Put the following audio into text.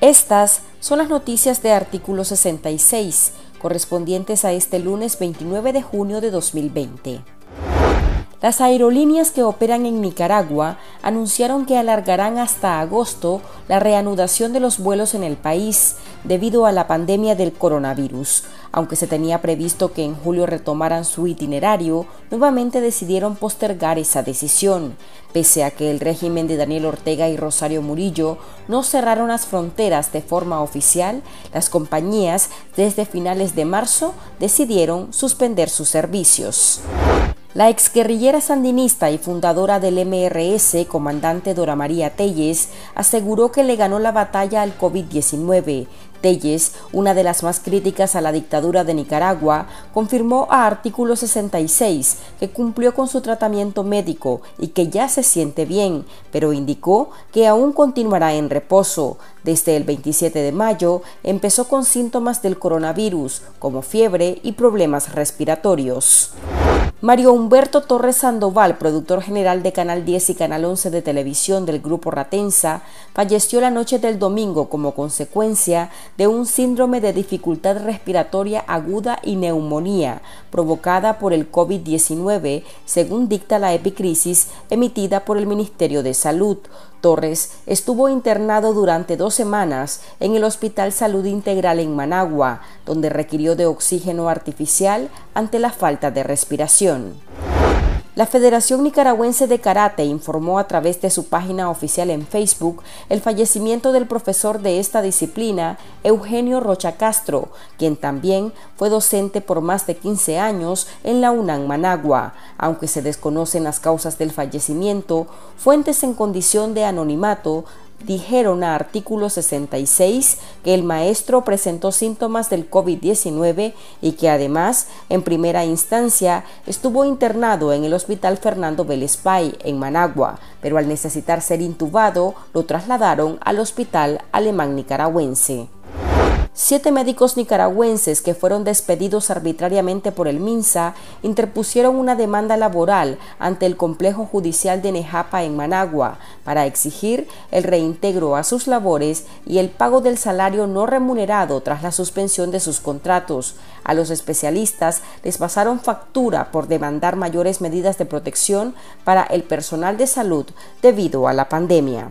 Estas son las noticias de artículo 66, correspondientes a este lunes 29 de junio de 2020. Las aerolíneas que operan en Nicaragua anunciaron que alargarán hasta agosto la reanudación de los vuelos en el país debido a la pandemia del coronavirus. Aunque se tenía previsto que en julio retomaran su itinerario, nuevamente decidieron postergar esa decisión, pese a que el régimen de Daniel Ortega y Rosario Murillo no cerraron las fronteras de forma oficial, las compañías desde finales de marzo decidieron suspender sus servicios. La exguerrillera sandinista y fundadora del MRS, comandante Dora María Telles, aseguró que le ganó la batalla al COVID-19. Telles, una de las más críticas a la dictadura de Nicaragua, confirmó a artículo 66 que cumplió con su tratamiento médico y que ya se siente bien, pero indicó que aún continuará en reposo. Desde el 27 de mayo empezó con síntomas del coronavirus, como fiebre y problemas respiratorios. Mario Humberto Torres Sandoval, productor general de Canal 10 y Canal 11 de televisión del Grupo Ratensa, falleció la noche del domingo como consecuencia de un síndrome de dificultad respiratoria aguda y neumonía provocada por el COVID-19, según dicta la epicrisis emitida por el Ministerio de Salud. Torres estuvo internado durante dos semanas en el Hospital Salud Integral en Managua, donde requirió de oxígeno artificial ante la falta de respiración. La Federación Nicaragüense de Karate informó a través de su página oficial en Facebook el fallecimiento del profesor de esta disciplina, Eugenio Rocha Castro, quien también fue docente por más de 15 años en la UNAM Managua. Aunque se desconocen las causas del fallecimiento, fuentes en condición de anonimato dijeron a artículo 66 que el maestro presentó síntomas del COVID-19 y que además, en primera instancia, estuvo internado en el Hospital Fernando Vélez en Managua, pero al necesitar ser intubado, lo trasladaron al Hospital Alemán Nicaragüense. Siete médicos nicaragüenses que fueron despedidos arbitrariamente por el MINSA interpusieron una demanda laboral ante el complejo judicial de Nejapa en Managua para exigir el reintegro a sus labores y el pago del salario no remunerado tras la suspensión de sus contratos. A los especialistas les pasaron factura por demandar mayores medidas de protección para el personal de salud debido a la pandemia.